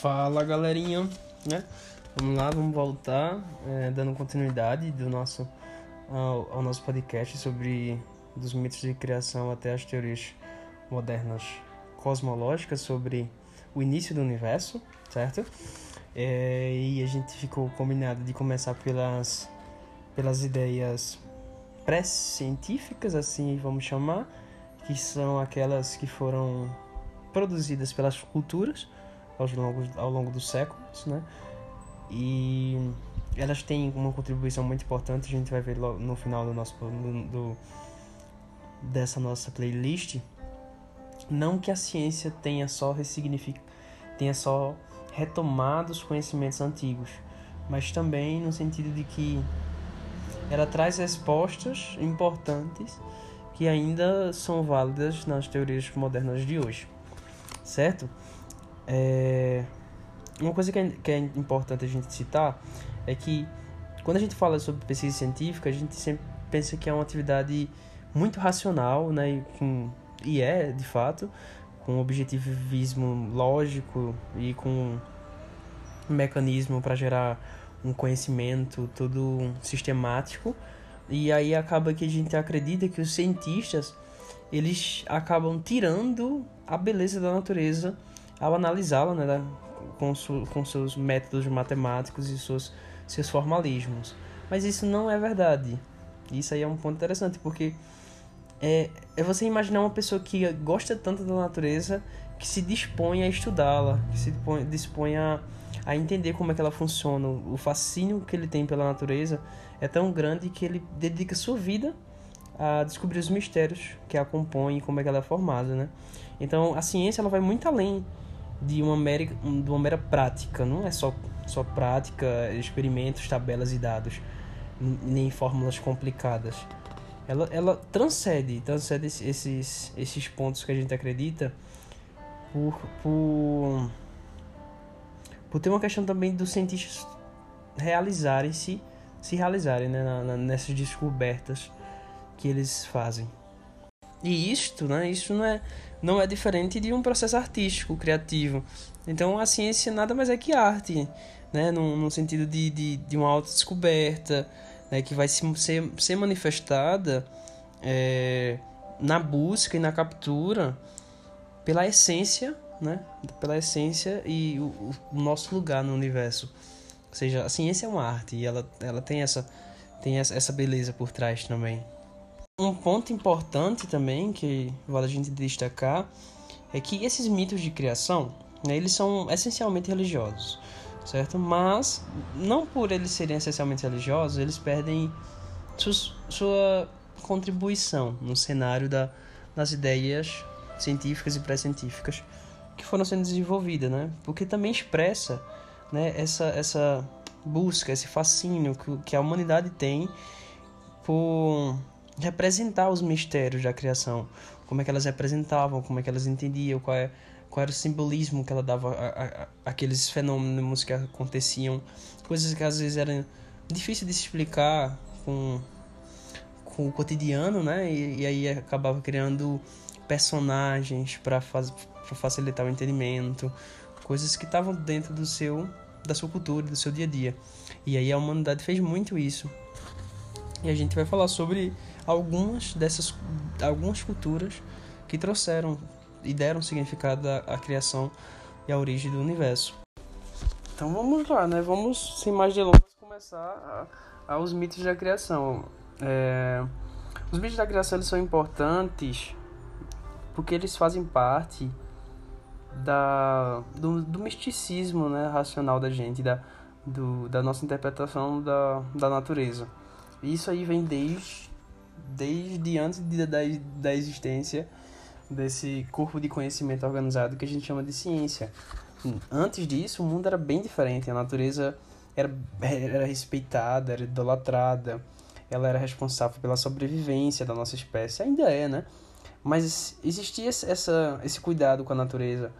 Fala galerinha, né? Vamos lá, vamos voltar, é, dando continuidade do nosso, ao, ao, nosso podcast sobre dos mitos de criação até as teorias modernas cosmológicas sobre o início do universo, certo? É, e a gente ficou combinado de começar pelas, pelas ideias pré-científicas, assim vamos chamar, que são aquelas que foram produzidas pelas culturas ao longo, ao longo dos séculos, né? E elas têm uma contribuição muito importante, a gente vai ver no final do nosso do, dessa nossa playlist. Não que a ciência tenha só tenha só retomado os conhecimentos antigos, mas também no sentido de que ela traz respostas importantes que ainda são válidas nas teorias modernas de hoje, certo? É... Uma coisa que é, que é importante a gente citar é que quando a gente fala sobre pesquisa científica, a gente sempre pensa que é uma atividade muito racional, né? E, com, e é, de fato, com objetivismo lógico e com um mecanismo para gerar um conhecimento todo sistemático. E aí acaba que a gente acredita que os cientistas eles acabam tirando a beleza da natureza ao analisá-la né, com, su, com seus métodos matemáticos e seus, seus formalismos. Mas isso não é verdade. Isso aí é um ponto interessante, porque é, é você imaginar uma pessoa que gosta tanto da natureza que se dispõe a estudá-la, que se dispõe, a, a entender como é que ela funciona. O fascínio que ele tem pela natureza é tão grande que ele dedica sua vida a descobrir os mistérios que a compõem e como é que ela é formada, né? Então, a ciência ela vai muito além de uma mera, de uma mera prática, não é só, só prática, experimentos, tabelas e dados, nem fórmulas complicadas. Ela, ela transcende, transcende esses, esses pontos que a gente acredita por, por, por ter uma questão também dos cientistas realizarem-se, se realizarem né, nessas descobertas que eles fazem. E isto, né, isso não é não é diferente de um processo artístico, criativo. Então a ciência nada mais é que arte, né? no, sentido de, de, de uma autodescoberta, né? que vai se, ser, ser manifestada é, na busca e na captura pela essência, né? pela essência e o, o nosso lugar no universo. Ou seja, a ciência é uma arte e ela, ela tem, essa, tem essa beleza por trás também. Um ponto importante também que vale a gente destacar é que esses mitos de criação, né, eles são essencialmente religiosos, certo? Mas não por eles serem essencialmente religiosos, eles perdem su sua contribuição no cenário da, das ideias científicas e pré-científicas que foram sendo desenvolvidas, né? Porque também expressa, né, essa essa busca, esse fascínio que, que a humanidade tem por representar os mistérios da criação, como é que elas representavam, como é que elas entendiam, qual, é, qual era o simbolismo que ela dava a, a, aqueles fenômenos que aconteciam, coisas que às vezes eram difíceis de se explicar com, com o cotidiano, né? E, e aí acabava criando personagens para facilitar o entendimento, coisas que estavam dentro do seu da sua cultura, do seu dia a dia. E aí a humanidade fez muito isso. E a gente vai falar sobre algumas dessas algumas culturas que trouxeram e deram significado à, à criação e à origem do universo. Então vamos lá, né? Vamos, sem mais delongas, começar a, a, os mitos da criação. É, os mitos da criação eles são importantes porque eles fazem parte da, do, do misticismo né, racional da gente, da, do, da nossa interpretação da, da natureza. Isso aí vem desde desde antes de, da, da existência desse corpo de conhecimento organizado que a gente chama de ciência. Antes disso, o mundo era bem diferente. A natureza era, era respeitada, era idolatrada, ela era responsável pela sobrevivência da nossa espécie. Ainda é, né? Mas existia essa, esse cuidado com a natureza.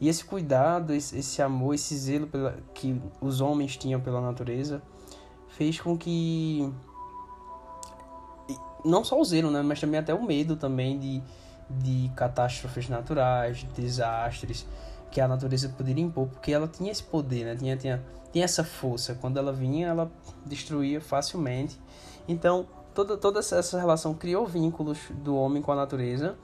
E esse cuidado, esse, esse amor, esse zelo pela, que os homens tinham pela natureza fez com que não só o zelo, né, mas também até o medo também de, de catástrofes naturais, de desastres, que a natureza poderia impor, porque ela tinha esse poder, né? Tinha, tinha, tinha essa força. Quando ela vinha, ela destruía facilmente. Então, toda, toda essa relação criou vínculos do homem com a natureza,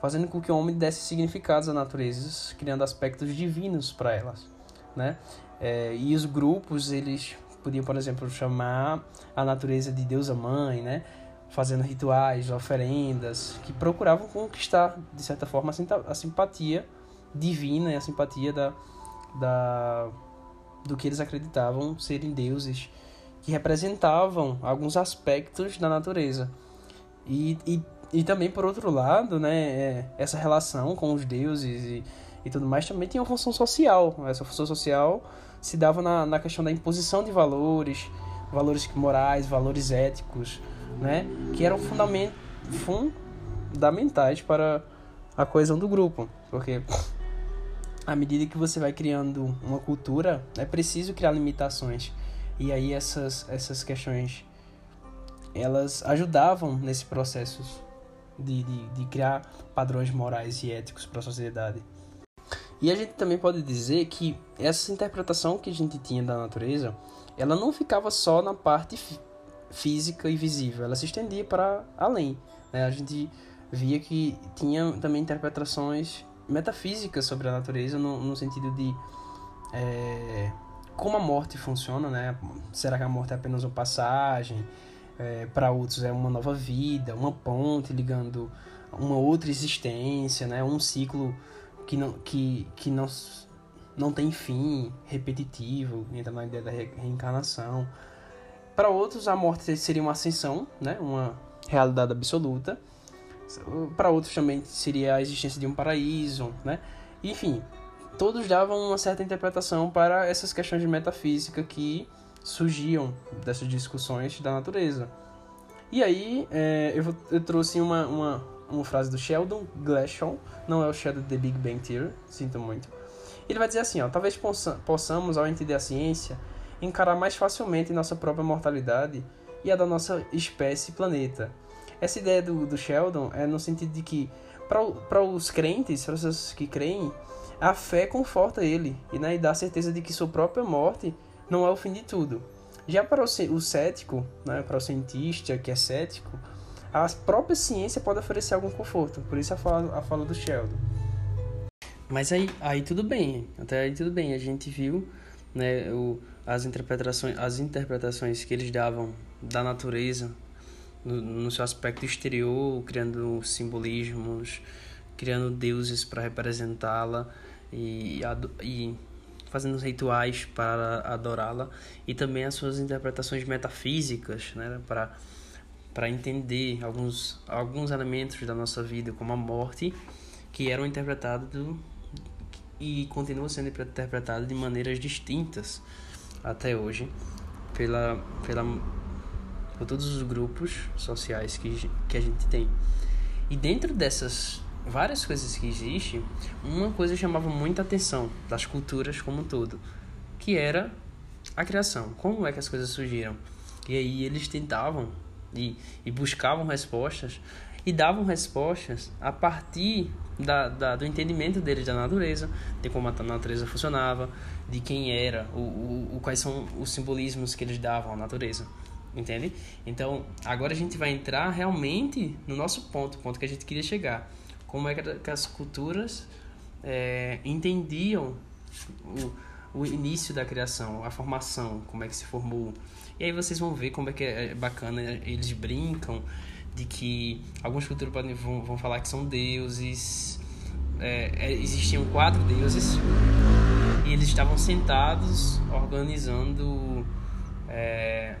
fazendo com que o homem desse significados à natureza, criando aspectos divinos para elas, né? É, e os grupos, eles podiam, por exemplo, chamar a natureza de deusa mãe, né? Fazendo rituais, oferendas, que procuravam conquistar, de certa forma, a simpatia divina e a simpatia da, da, do que eles acreditavam serem deuses que representavam alguns aspectos da natureza. E, e, e também, por outro lado, né, é, essa relação com os deuses e, e tudo mais também tinha uma função social. Essa função social se dava na, na questão da imposição de valores, valores morais, valores éticos, né, que eram fundament, fundamentais para a coesão do grupo. Porque à medida que você vai criando uma cultura, é preciso criar limitações. E aí essas, essas questões, elas ajudavam nesse processo de, de, de criar padrões morais e éticos para a sociedade. E a gente também pode dizer que essa interpretação que a gente tinha da natureza, ela não ficava só na parte física e visível, ela se estendia para além. Né? A gente via que tinha também interpretações metafísica sobre a natureza no, no sentido de é, como a morte funciona, né? Será que a morte é apenas uma passagem? É, para outros é uma nova vida, uma ponte ligando uma outra existência, né? Um ciclo que não, que, que não, não tem fim, repetitivo, entra na ideia da reencarnação. Para outros, a morte seria uma ascensão, né? Uma realidade absoluta para outros também seria a existência de um paraíso, né? Enfim, todos davam uma certa interpretação para essas questões de metafísica que surgiam dessas discussões da natureza. E aí, é, eu, eu, trouxe uma, uma, uma frase do Sheldon Glashow, não é o Sheldon The Big Bang Theory, sinto muito. Ele vai dizer assim, ó, talvez possamos, ao entender a ciência, encarar mais facilmente nossa própria mortalidade e a da nossa espécie planeta, essa ideia do, do Sheldon é no sentido de que, para os crentes, para pessoas que creem, a fé conforta ele e, né, e dá a certeza de que sua própria morte não é o fim de tudo. Já para o, o cético, né, para o cientista que é cético, a própria ciência pode oferecer algum conforto. Por isso a fala, a fala do Sheldon. Mas aí, aí tudo bem, até aí tudo bem. A gente viu né, o, as, interpretações, as interpretações que eles davam da natureza no, no seu aspecto exterior, criando simbolismos, criando deuses para representá-la e, e fazendo rituais para adorá-la e também as suas interpretações metafísicas, né, para para entender alguns alguns elementos da nossa vida, como a morte, que eram interpretados e continuam sendo interpretados de maneiras distintas até hoje pela pela por todos os grupos sociais que, que a gente tem. E dentro dessas várias coisas que existem, uma coisa chamava muita atenção das culturas como um todo, que era a criação. Como é que as coisas surgiram? E aí eles tentavam e, e buscavam respostas e davam respostas a partir da, da, do entendimento deles da natureza, de como a natureza funcionava, de quem era, o, o, o, quais são os simbolismos que eles davam à natureza entende? Então, agora a gente vai entrar realmente no nosso ponto, o ponto que a gente queria chegar. Como é que as culturas é, entendiam o, o início da criação, a formação, como é que se formou. E aí vocês vão ver como é que é bacana, eles brincam de que algumas culturas podem, vão, vão falar que são deuses, é, é existiam quatro deuses, e eles estavam sentados organizando é,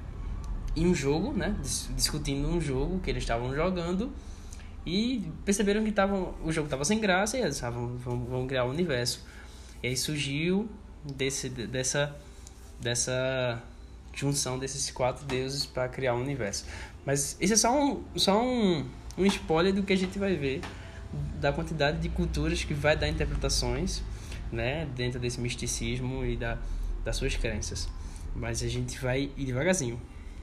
um jogo, né? Discutindo um jogo que eles estavam jogando e perceberam que tavam, o jogo estava sem graça e eles vão, vão criar o um universo. E aí surgiu desse, dessa, dessa junção desses quatro deuses para criar o um universo. Mas isso é só um, só um, um spoiler do que a gente vai ver da quantidade de culturas que vai dar interpretações né, dentro desse misticismo e da, das suas crenças. Mas a gente vai ir devagarzinho.